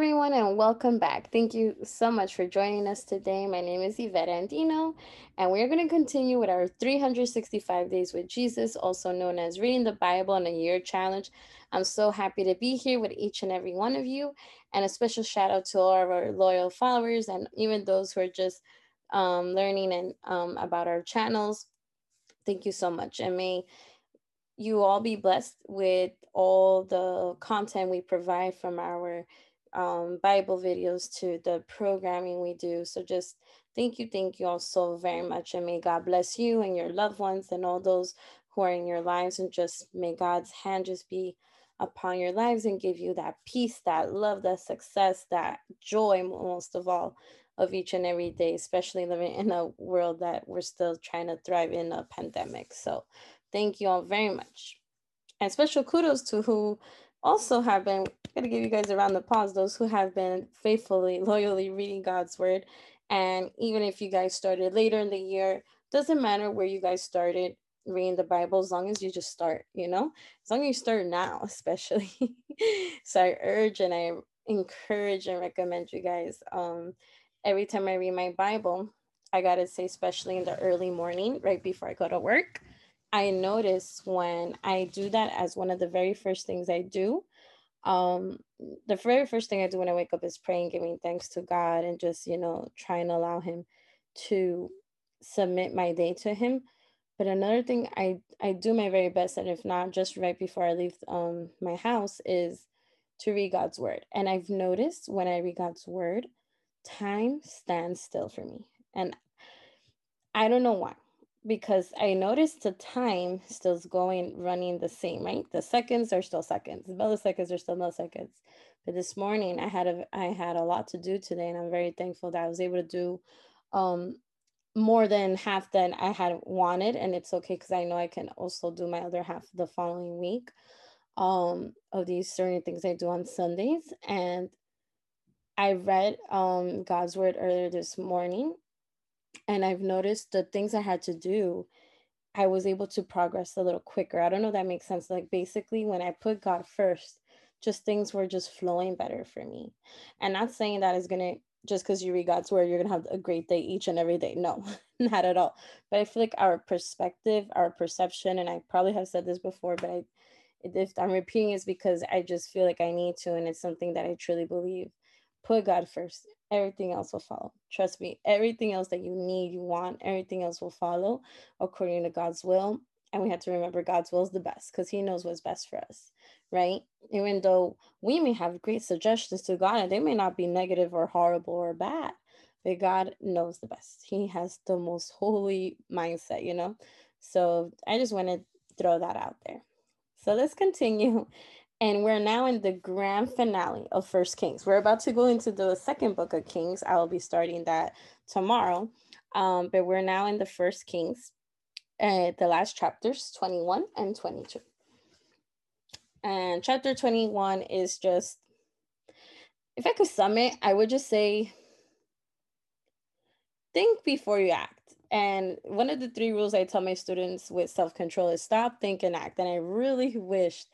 everyone, and welcome back. Thank you so much for joining us today. My name is Yvette Andino, and we're going to continue with our 365 Days with Jesus, also known as Reading the Bible in a Year Challenge. I'm so happy to be here with each and every one of you, and a special shout out to all of our loyal followers and even those who are just um, learning and um, about our channels. Thank you so much, and may you all be blessed with all the content we provide from our um, Bible videos to the programming we do. So just thank you, thank you all so very much. And may God bless you and your loved ones and all those who are in your lives. And just may God's hand just be upon your lives and give you that peace, that love, that success, that joy, most of all, of each and every day, especially living in a world that we're still trying to thrive in a pandemic. So thank you all very much. And special kudos to who also have been to give you guys around the pause those who have been faithfully loyally reading god's word. And even if you guys started later in the year doesn't matter where you guys started reading the bible as long as you just start you know? As long as you start now especially. So i urge and i encourage and recommend you guys um every time i read my bible i gotta say especially in the early morning right before i go to work I notice when I do that as one of the very first things I do, um, the very first thing I do when I wake up is praying, giving thanks to God, and just, you know, trying to allow Him to submit my day to Him. But another thing I, I do my very best, and if not just right before I leave um, my house, is to read God's word. And I've noticed when I read God's word, time stands still for me. And I don't know why because I noticed the time still is going running the same, right? The seconds are still seconds, the milliseconds are still milliseconds. But this morning I had a I had a lot to do today, and I'm very thankful that I was able to do um, more than half than I had wanted, and it's okay because I know I can also do my other half the following week um, of these certain things I do on Sundays. And I read um, God's word earlier this morning, and I've noticed the things I had to do, I was able to progress a little quicker. I don't know if that makes sense. Like basically, when I put God first, just things were just flowing better for me. And not saying that is gonna just because you read God's word, you're gonna have a great day each and every day. No, not at all. But I feel like our perspective, our perception, and I probably have said this before, but I if I'm repeating is because I just feel like I need to, and it's something that I truly believe. Put God first everything else will follow. Trust me, everything else that you need, you want, everything else will follow according to God's will. And we have to remember God's will is the best because He knows what's best for us, right? Even though we may have great suggestions to God and they may not be negative or horrible or bad, but God knows the best. He has the most holy mindset, you know? So I just want to throw that out there. So let's continue and we're now in the grand finale of First Kings. We're about to go into the second book of Kings. I will be starting that tomorrow. Um, but we're now in the First Kings, uh, the last chapters, 21 and 22. And chapter 21 is just, if I could sum it, I would just say, think before you act. And one of the three rules I tell my students with self control is stop, think, and act. And I really wished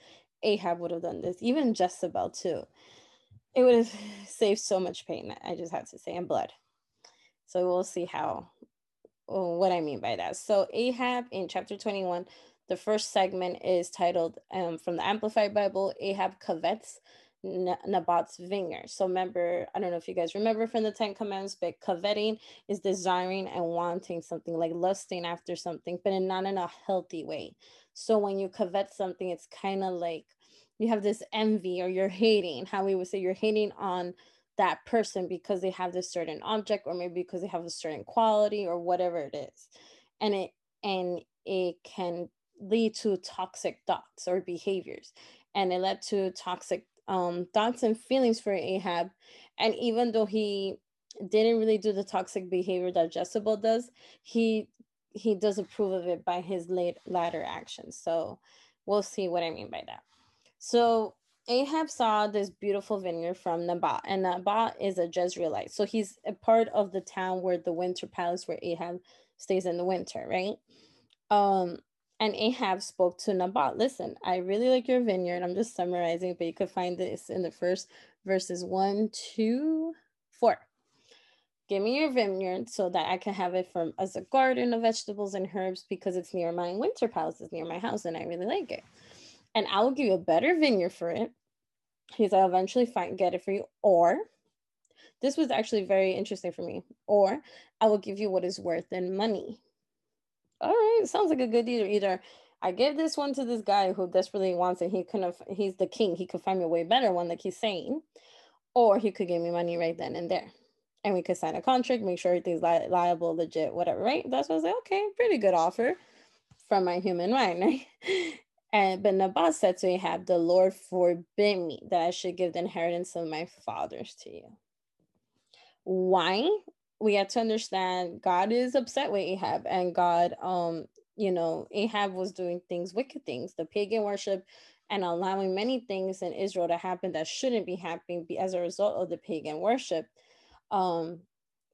Ahab would have done this, even Jezebel too. It would have saved so much pain, I just have to say, and blood. So we'll see how, what I mean by that. So Ahab in chapter 21, the first segment is titled um, from the Amplified Bible, Ahab covets Naboth's vineyard. So remember, I don't know if you guys remember from the Ten Commandments, but coveting is desiring and wanting something, like lusting after something, but in not in a healthy way. So when you covet something, it's kind of like you have this envy or you're hating, how we would say you're hating on that person because they have this certain object or maybe because they have a certain quality or whatever it is. And it and it can lead to toxic thoughts or behaviors. And it led to toxic um, thoughts and feelings for Ahab. And even though he didn't really do the toxic behavior that Jezebel does, he he does approve of it by his late latter actions. So we'll see what I mean by that. So Ahab saw this beautiful vineyard from Nabat, and Nabat is a Jezreelite. So he's a part of the town where the winter palace where Ahab stays in the winter, right? Um, and Ahab spoke to Nabat, listen, I really like your vineyard. I'm just summarizing, but you could find this in the first verses one, two, four. Give me your vineyard so that I can have it from as a garden of vegetables and herbs because it's near my winter palace, it's near my house, and I really like it. And I will give you a better vineyard for it. Because I'll eventually find get it for you. Or this was actually very interesting for me. Or I will give you what is worth in money. All right, sounds like a good deal. Either I give this one to this guy who desperately wants it. He couldn't. He's the king. He could find me a way better one, like he's saying, or he could give me money right then and there and we could sign a contract, make sure everything's li- liable, legit, whatever, right? That's what I was like, okay, pretty good offer from my human mind, right? And but Naboth said to Ahab, The Lord forbid me that I should give the inheritance of my fathers to you. Why? We have to understand God is upset with Ahab, and God, um, you know, Ahab was doing things, wicked things, the pagan worship, and allowing many things in Israel to happen that shouldn't be happening as a result of the pagan worship. Um,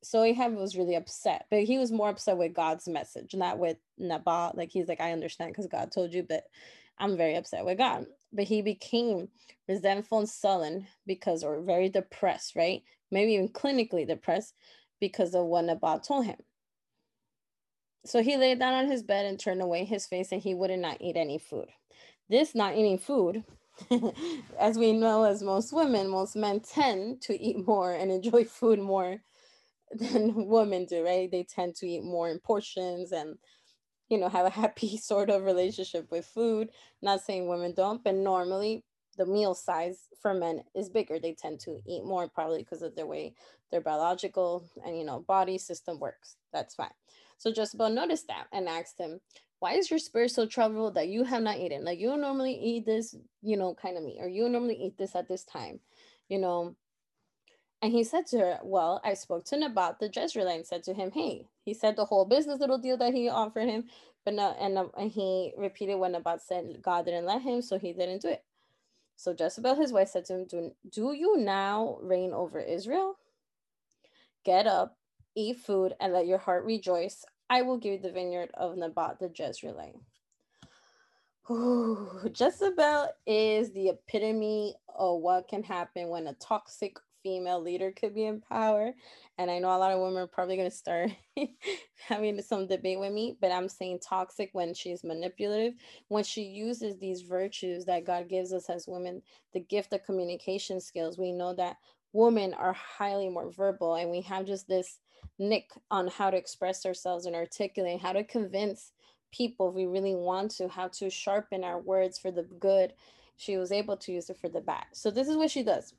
so Ahab was really upset, but he was more upset with God's message, not with Naboth. Like he's like, I understand because God told you, but I'm very upset with God. But he became resentful and sullen because, or very depressed, right? Maybe even clinically depressed because of what Naboth told him. So he lay down on his bed and turned away his face, and he would not eat any food. This not eating food as we know, as most women, most men tend to eat more and enjoy food more than women do, right? They tend to eat more in portions and, you know, have a happy sort of relationship with food. Not saying women don't, but normally the meal size for men is bigger. They tend to eat more, probably because of the way their biological and, you know, body system works. That's fine. So Jezebel noticed that and asked him, why is your spirit so troubled that you have not eaten? Like you normally eat this, you know, kind of meat, or you normally eat this at this time, you know. And he said to her, Well, I spoke to Naboth the Jezreelite and said to him, Hey, he said the whole business little deal that he offered him, but no, and, and he repeated when Naboth said God didn't let him, so he didn't do it. So Jezebel, his wife, said to him, Do, do you now reign over Israel? Get up, eat food, and let your heart rejoice. I will give you the vineyard of Naboth the Jezreelite. Jezebel is the epitome of what can happen when a toxic female leader could be in power. And I know a lot of women are probably going to start having some debate with me, but I'm saying toxic when she's manipulative, when she uses these virtues that God gives us as women, the gift of communication skills. We know that women are highly more verbal and we have just this nick on how to express ourselves and articulate how to convince people if we really want to how to sharpen our words for the good she was able to use it for the bad so this is what she does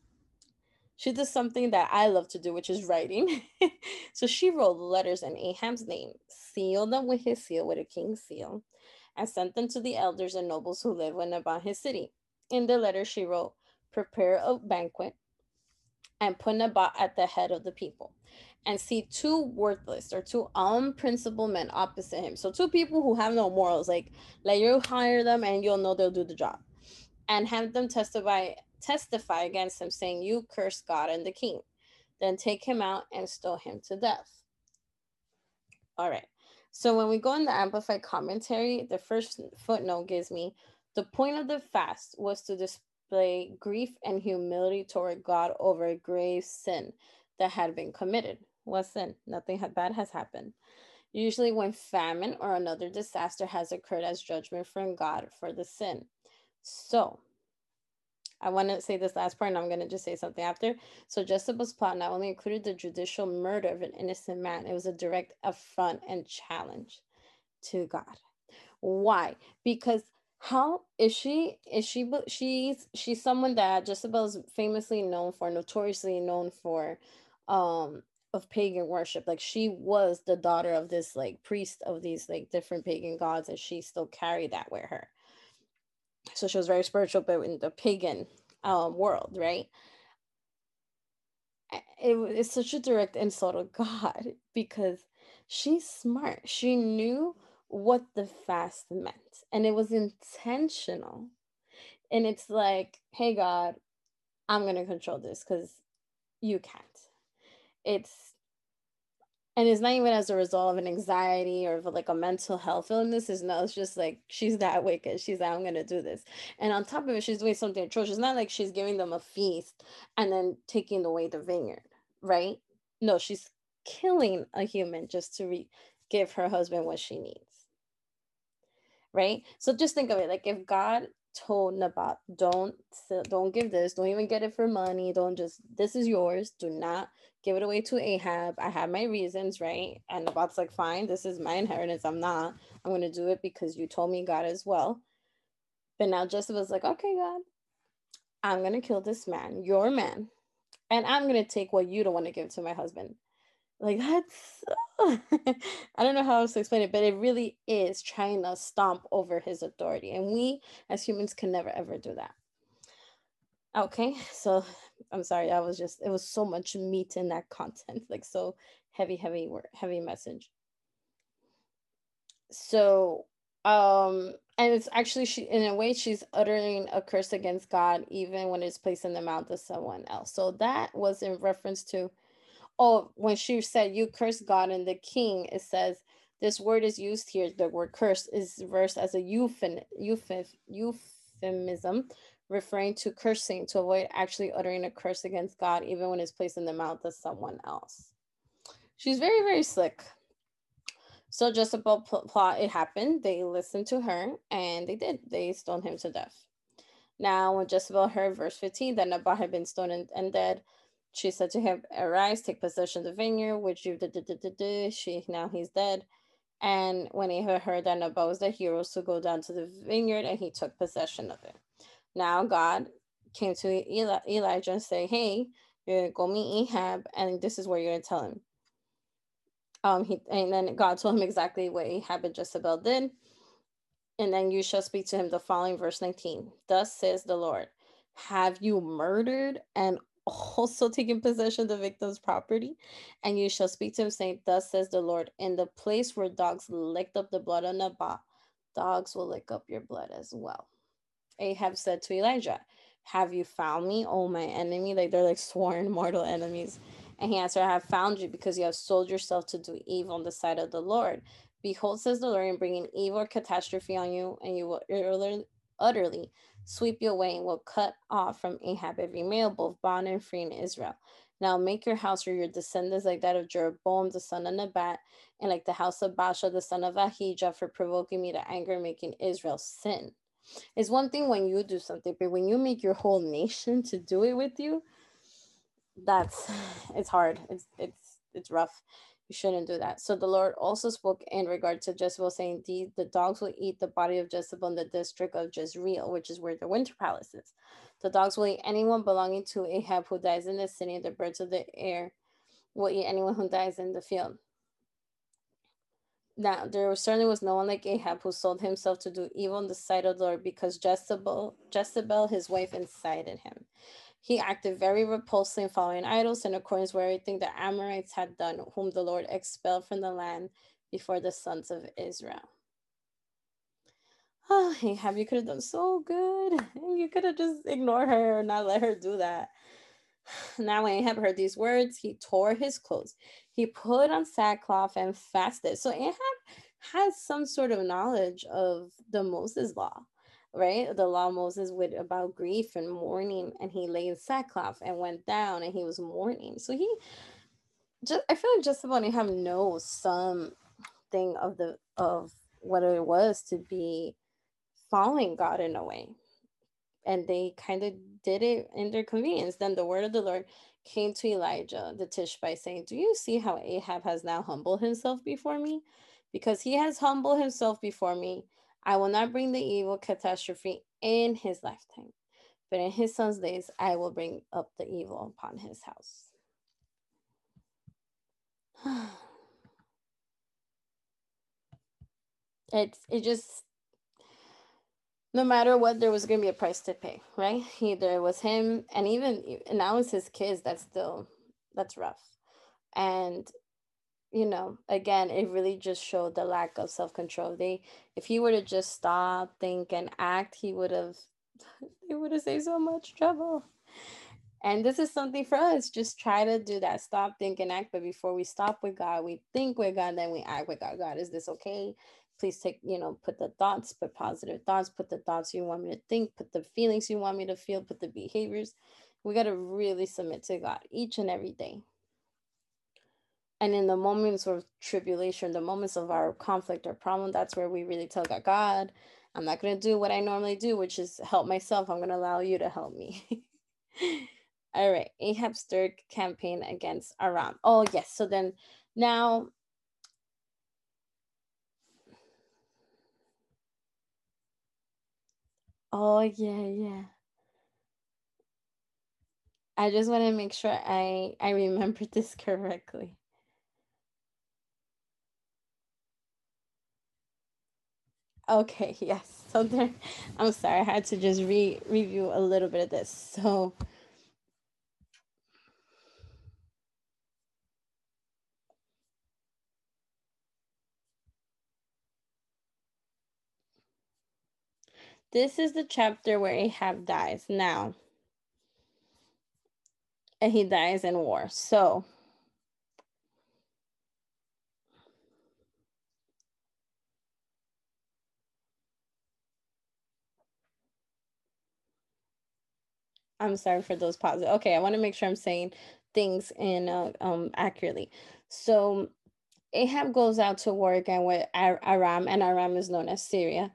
she does something that i love to do which is writing so she wrote letters in ahab's name sealed them with his seal with a king's seal and sent them to the elders and nobles who live in about his city in the letter she wrote prepare a banquet and put Naboth at the head of the people and see two worthless or two unprincipled men opposite him. So two people who have no morals, like let you hire them and you'll know they'll do the job. And have them testify testify against him, saying, You curse God and the king. Then take him out and stone him to death. All right. So when we go in the amplified commentary, the first footnote gives me the point of the fast was to display grief and humility toward God over a grave sin that had been committed. What sin? Nothing bad has happened. Usually, when famine or another disaster has occurred as judgment from God for the sin. So, I want to say this last part, and I'm going to just say something after. So, Jezebel's plot not only included the judicial murder of an innocent man, it was a direct affront and challenge to God. Why? Because how is she? Is she? She's she's someone that Jezebel is famously known for, notoriously known for, um, of pagan worship like she was the daughter of this like priest of these like different pagan gods and she still carried that with her so she was very spiritual but in the pagan um, world right? It, it's such a direct insult of god because she's smart. She knew what the fast meant and it was intentional. And it's like hey god i'm gonna control this because you can't. It's and it's not even as a result of an anxiety or like a mental health illness is no it's just like she's that wicked she's like i'm gonna do this. And on top of it she's doing something atrocious it's not like she's giving them a feast and then taking away the vineyard right? No she's killing a human just to re- give her husband what she needs right? So just think of it like if god told naboth don't don't give this don't even get it for money don't just this is yours do not give it away to Ahab. I have my reasons, right? And the Naboth's like, fine, this is my inheritance. I'm not. I'm going to do it because you told me God as well. But now Joseph was like, okay, God, I'm going to kill this man, your man, and I'm going to take what you don't want to give to my husband. Like, that's, I don't know how else to explain it, but it really is trying to stomp over his authority. And we as humans can never, ever do that. Okay, so I'm sorry, I was just it was so much meat in that content, like so heavy, heavy heavy message. So um and it's actually she in a way she's uttering a curse against God even when it's placed in the mouth of someone else. So that was in reference to oh when she said you curse God and the king, it says this word is used here, the word curse is versed as a euphem, euphem, euphemism referring to cursing to avoid actually uttering a curse against God, even when it's placed in the mouth of someone else. She's very, very slick. So just about pl- plot, it happened. They listened to her and they did. They stoned him to death. Now, when Jezebel heard verse 15 that Naboth had been stoned and, dead, she said to him, Arise, take possession of the vineyard, which you did. She now he's dead. And when he heard that Naboth was dead, he rose to go down to the vineyard and he took possession of it. Now God came to Eli- Elijah and say, "Hey, you're gonna go meet Ahab, and this is where you're gonna tell him." Um, he and then God told him exactly what Ahab and Jezebel did. And then you shall speak to him the following verse 19. Thus says the Lord, Have you murdered and also taken possession of the victim's property? And you shall speak to him, saying, Thus says the Lord, in the place where dogs licked up the blood of Naboth, dogs will lick up your blood as well. Ahab said to Elijah, Have you found me, oh my enemy? Like they're like sworn mortal enemies. And he answered, I have found you because you have sold yourself to do evil on the side of the Lord. Behold, says the Lord, in bringing evil or catastrophe on you, and you will utterly sweep you away and will cut off from Ahab every male, both bond and free in Israel. Now make your house or your descendants like that of Jeroboam the son of Nebat, and like the house of Baasha the son of Ahijah for provoking me to anger, making Israel sin. It's one thing when you do something, but when you make your whole nation to do it with you, that's it's hard. It's it's it's rough. You shouldn't do that. So the Lord also spoke in regard to Jezebel, saying, the, the dogs will eat the body of Jezebel in the district of Jezreel, which is where the winter palace is. The dogs will eat anyone belonging to Ahab who dies in the city, the birds of the air will eat anyone who dies in the field. Now there certainly was no one like Ahab who sold himself to do evil in the sight of the Lord because Jezebel, Jezebel, his wife, incited him. He acted very repulsively in following idols in accordance with everything the Amorites had done, whom the Lord expelled from the land before the sons of Israel. Oh, Ahab, you could have done so good. You could have just ignored her or not let her do that. Now, when Ahab heard these words, he tore his clothes. He put on sackcloth and fasted. So Ahab has some sort of knowledge of the Moses law, right? The law Moses with about grief and mourning, and he lay in sackcloth and went down and he was mourning. So he just I feel like Jezebel and Ahab knows something of the of what it was to be following God in a way. And they kind of did it in their convenience. Then the word of the Lord came to Elijah the Tishbite, saying, Do you see how Ahab has now humbled himself before me? Because he has humbled himself before me, I will not bring the evil catastrophe in his lifetime, but in his son's days, I will bring up the evil upon his house. it's it just no matter what, there was going to be a price to pay, right? Either it was him, and even now it's his kids. That's still that's rough, and you know, again, it really just showed the lack of self control. They, if he were to just stop, think, and act, he would have, he would have saved so much trouble. And this is something for us. Just try to do that. Stop, think, and act. But before we stop with God, we think with God, then we act with God. God, is this okay? Please take, you know, put the thoughts, put positive thoughts, put the thoughts you want me to think, put the feelings you want me to feel, put the behaviors. We got to really submit to God each and every day. And in the moments of tribulation, the moments of our conflict or problem, that's where we really tell God, God, I'm not going to do what I normally do, which is help myself. I'm going to allow you to help me. All right. Ahab stirred campaign against Aram. Oh, yes. So then now. Oh, yeah, yeah. I just want to make sure I I remember this correctly. Okay, yes. So there, I'm sorry, I had to just re review a little bit of this. So this is the chapter where Ahab dies now. And he dies in war. So I'm sorry for those pauses. Okay, I want to make sure I'm saying things in uh, um accurately. So Ahab goes out to war again with Aram, and Aram is known as Syria.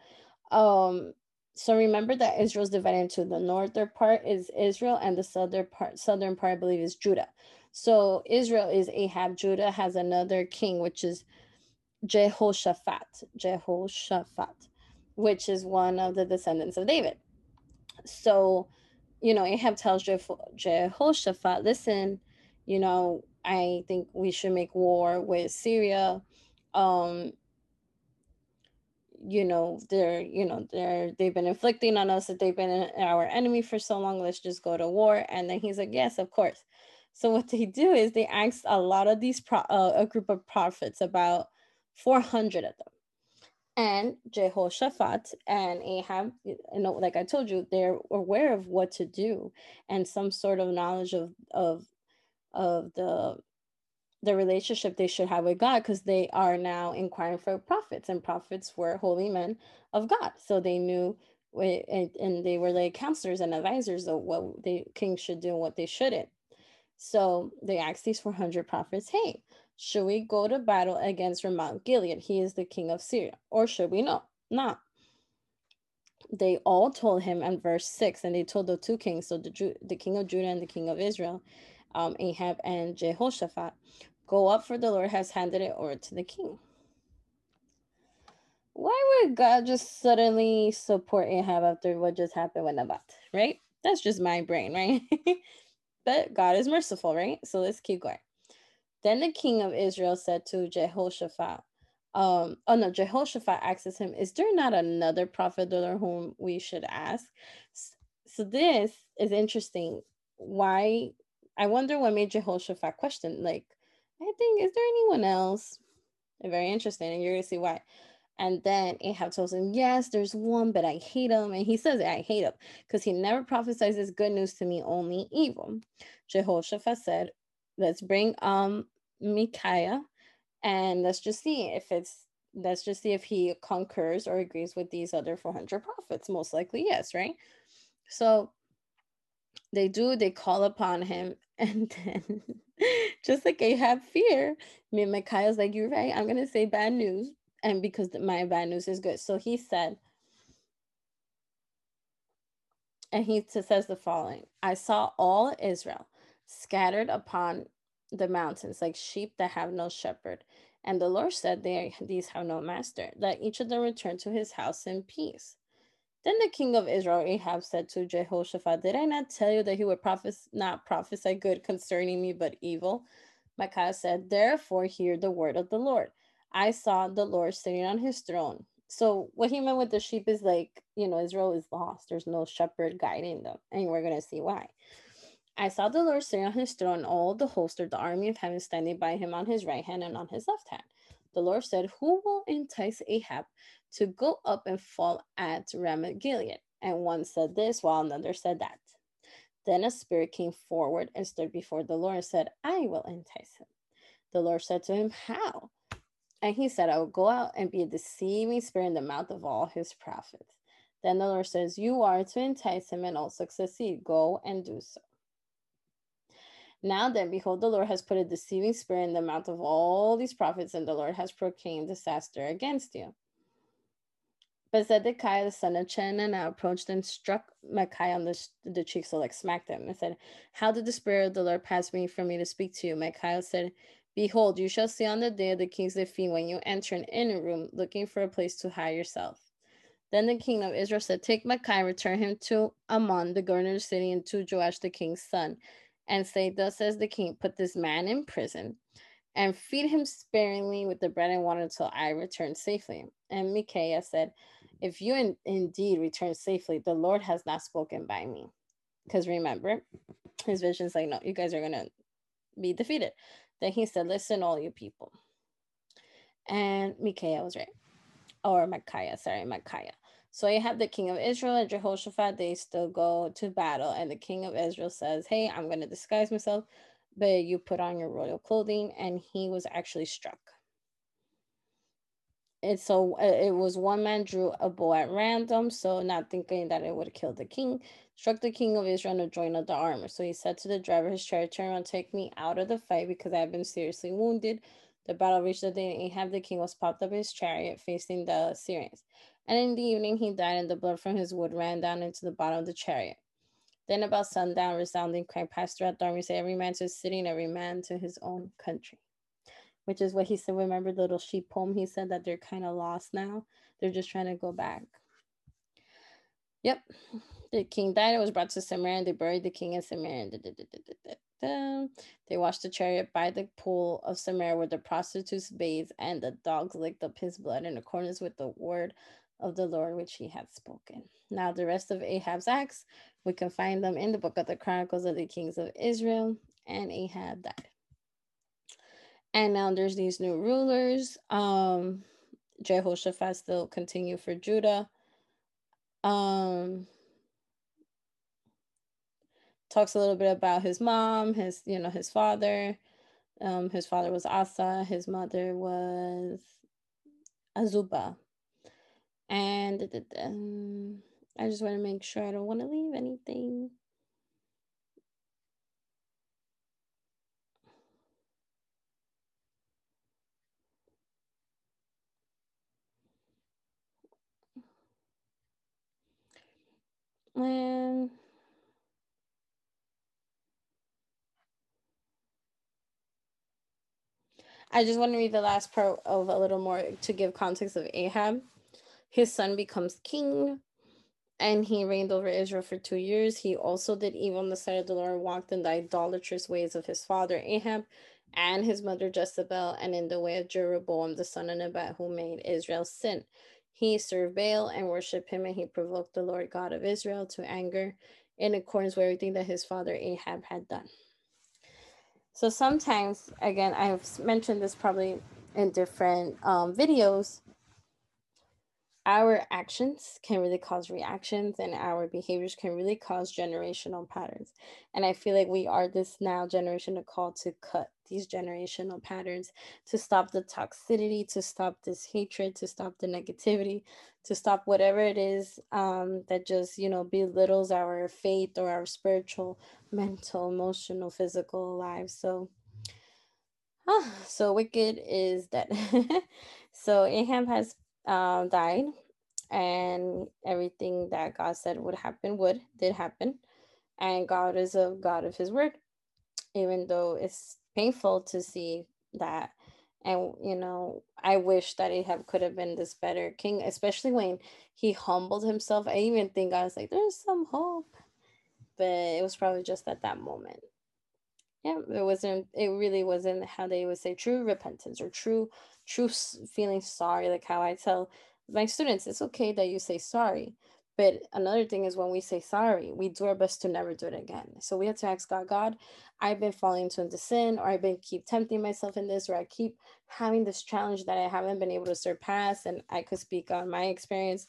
Um, so remember that Israel's divided into the northern part is Israel, and the southern part, southern part, I believe, is Judah. So Israel is Ahab. Judah has another king, which is Jehoshaphat. Jehoshaphat, which is one of the descendants of David. So you know, Ahab tells Jehoshaphat, listen, you know, I think we should make war with Syria. Um, you know, they're, you know, they're they've been inflicting on us that they've been our enemy for so long. Let's just go to war. And then he's like, yes, of course. So what they do is they ask a lot of these pro- uh, a group of prophets, about 400 of them and Jehoshaphat and Ahab, you know, like I told you, they're aware of what to do and some sort of knowledge of of of the the relationship they should have with God because they are now inquiring for prophets and prophets were holy men of God. So they knew and they were like counselors and advisors of what the king should do and what they shouldn't. So they asked these 400 prophets, hey, should we go to battle against Ramoth Gilead? He is the king of Syria. Or should we not? Not. They all told him in verse 6, and they told the two kings, so the, Ju- the king of Judah and the king of Israel, um, Ahab and Jehoshaphat, go up for the Lord has handed it over to the king. Why would God just suddenly support Ahab after what just happened with Naboth, right? That's just my brain, right? but God is merciful, right? So let's keep going. Then the king of Israel said to Jehoshaphat, um, oh no, Jehoshaphat asks him, Is there not another prophet or whom we should ask? So this is interesting. Why I wonder what made Jehoshaphat question. Like, I think, is there anyone else? Very interesting, and you're gonna see why. And then Ahab tells him, Yes, there's one, but I hate him. And he says, I hate him because he never prophesies good news to me, only evil. Jehoshaphat said, let's bring um Micaiah and let's just see if it's let's just see if he concurs or agrees with these other 400 prophets most likely yes right so they do they call upon him and then just like have fear me Micaiah's like you're right I'm gonna say bad news and because my bad news is good so he said and he says the following I saw all Israel scattered upon the mountains like sheep that have no shepherd. And the Lord said, they, These have no master. Let each of them return to his house in peace. Then the king of Israel, Ahab, said to Jehoshaphat, Did I not tell you that he would prophes- not prophesy good concerning me, but evil? Micaiah said, Therefore, hear the word of the Lord. I saw the Lord sitting on his throne. So, what he meant with the sheep is like, you know, Israel is lost. There's no shepherd guiding them. And we're going to see why. I saw the Lord sitting on his throne, all the host of the army of heaven standing by him on his right hand and on his left hand. The Lord said, Who will entice Ahab to go up and fall at Ramoth Gilead? And one said this, while another said that. Then a spirit came forward and stood before the Lord and said, I will entice him. The Lord said to him, How? And he said, I will go out and be a deceiving spirit in the mouth of all his prophets. Then the Lord says, You are to entice him and also succeed. Go and do so. Now then, behold, the Lord has put a deceiving spirit in the mouth of all these prophets, and the Lord has proclaimed disaster against you. But Zedekiah, the son of Chenaanah, approached and struck Micaiah on the, the cheek, so like smacked him, and said, How did the Spirit of the Lord pass me for me to speak to you? Micaiah said, Behold, you shall see on the day of the king's defeat when you enter an inner room looking for a place to hide yourself. Then the king of Israel said, Take Micaiah, return him to Amon, the governor of the city, and to Joash, the king's son, and say, Thus says the king, Put this man in prison and feed him sparingly with the bread and water until I return safely. And Micaiah said, if you in, indeed return safely, the Lord has not spoken by me. Because remember, his vision's like, no, you guys are going to be defeated. Then he said, listen, all you people. And Micaiah was right. Or Micaiah, sorry, Micaiah. So you have the king of Israel and Jehoshaphat, they still go to battle. And the king of Israel says, Hey, I'm going to disguise myself, but you put on your royal clothing. And he was actually struck it's so uh, it was one man drew a bow at random, so not thinking that it would kill the king, struck the king of Israel and joined the armor. So he said to the driver his chariot, "Turn around, take me out of the fight because I have been seriously wounded." The battle reached the day and Ahab the king was popped up in his chariot facing the Syrians, and in the evening he died, and the blood from his wound ran down into the bottom of the chariot. Then about sundown, resounding cry passed throughout the army, say every man to his city and every man to his own country which is what he said. Remember the little sheep poem? He said that they're kind of lost now. They're just trying to go back. Yep. The king died. It was brought to Samaria and they buried the king in Samaria. They washed the chariot by the pool of Samaria where the prostitutes bathed and the dogs licked up his blood in accordance with the word of the Lord which he had spoken. Now, the rest of Ahab's acts, we can find them in the book of the Chronicles of the Kings of Israel, and Ahab died and now there's these new rulers. Um, Jehoshaphat still continue for Judah. Um, talks a little bit about his mom, his you know his father. Um, his father was Asa. His mother was Azubah. And um, I just want to make sure I don't want to leave anything. And I just want to read the last part of a little more to give context of Ahab. His son becomes king and he reigned over Israel for two years. He also did evil on the side of the Lord, walked in the idolatrous ways of his father Ahab and his mother Jezebel, and in the way of Jeroboam the son of Nebat, who made Israel sin. He served Baal and worshiped him, and he provoked the Lord God of Israel to anger in accordance with everything that his father Ahab had done. So sometimes, again, I've mentioned this probably in different um, videos. Our actions can really cause reactions, and our behaviors can really cause generational patterns. And I feel like we are this now generation to call to cut these generational patterns, to stop the toxicity, to stop this hatred, to stop the negativity, to stop whatever it is um, that just, you know, belittles our faith or our spiritual, mental, emotional, physical lives. So, ah, so wicked is dead. so Ahab has um, died, and everything that God said would happen would did happen, and God is a God of His word, even though it's painful to see that. And you know i wish that Ahab could have been this better king especially when he humbled himself. I even think i was like there's some hope. But it was probably just at that moment. Yeah it wasn't it really wasn't how they would say true repentance or true true feeling sorry like how i tell my students it's okay that you say sorry but another thing is when we say sorry, we do our best to never do it again. So we have to ask God, God, I've been falling into sin, or I've been keep tempting myself in this, or I keep having this challenge that I haven't been able to surpass. And I could speak on my experience.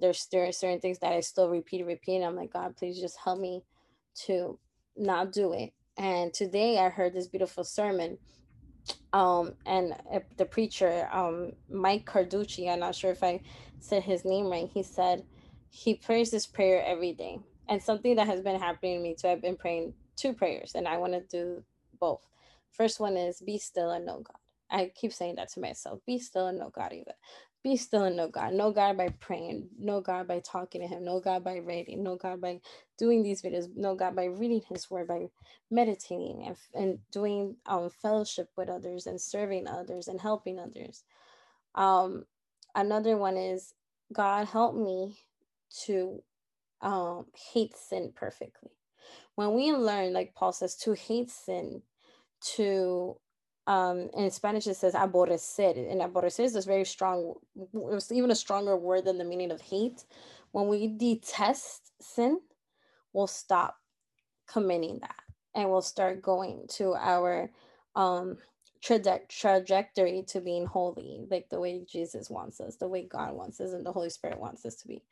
There's there are certain things that I still repeat repeat. And I'm like, God, please just help me to not do it. And today I heard this beautiful sermon um and the preacher um mike carducci i'm not sure if i said his name right he said he prays this prayer every day and something that has been happening to me too i've been praying two prayers and i want to do both first one is be still and know god i keep saying that to myself be still and know god even be still and know God. Know God by praying. Know God by talking to Him. Know God by writing. Know God by doing these videos. Know God by reading His Word, by meditating and, and doing um, fellowship with others and serving others and helping others. Um, another one is God help me to um, hate sin perfectly. When we learn, like Paul says, to hate sin, to um, in Spanish it says aborrecer, and aborrecer is this very strong. It's even a stronger word than the meaning of hate. When we detest sin, we'll stop committing that, and we'll start going to our um, traje- trajectory to being holy, like the way Jesus wants us, the way God wants us, and the Holy Spirit wants us to be.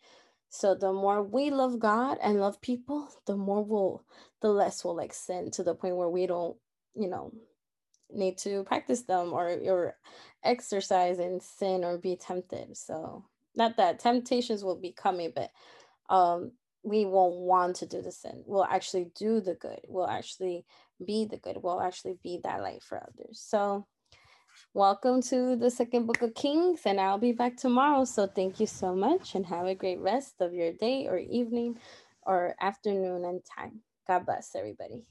So the more we love God and love people, the more we'll, the less we'll like sin to the point where we don't, you know, need to practice them or or exercise and sin or be tempted. So not that temptations will be coming but um we won't want to do the sin. We'll actually do the good. We'll actually be the good. We'll actually be that light for others. So welcome to the second book of kings and i'll be back tomorrow so thank you so much and have a great rest of your day or evening or afternoon and time. God bless everybody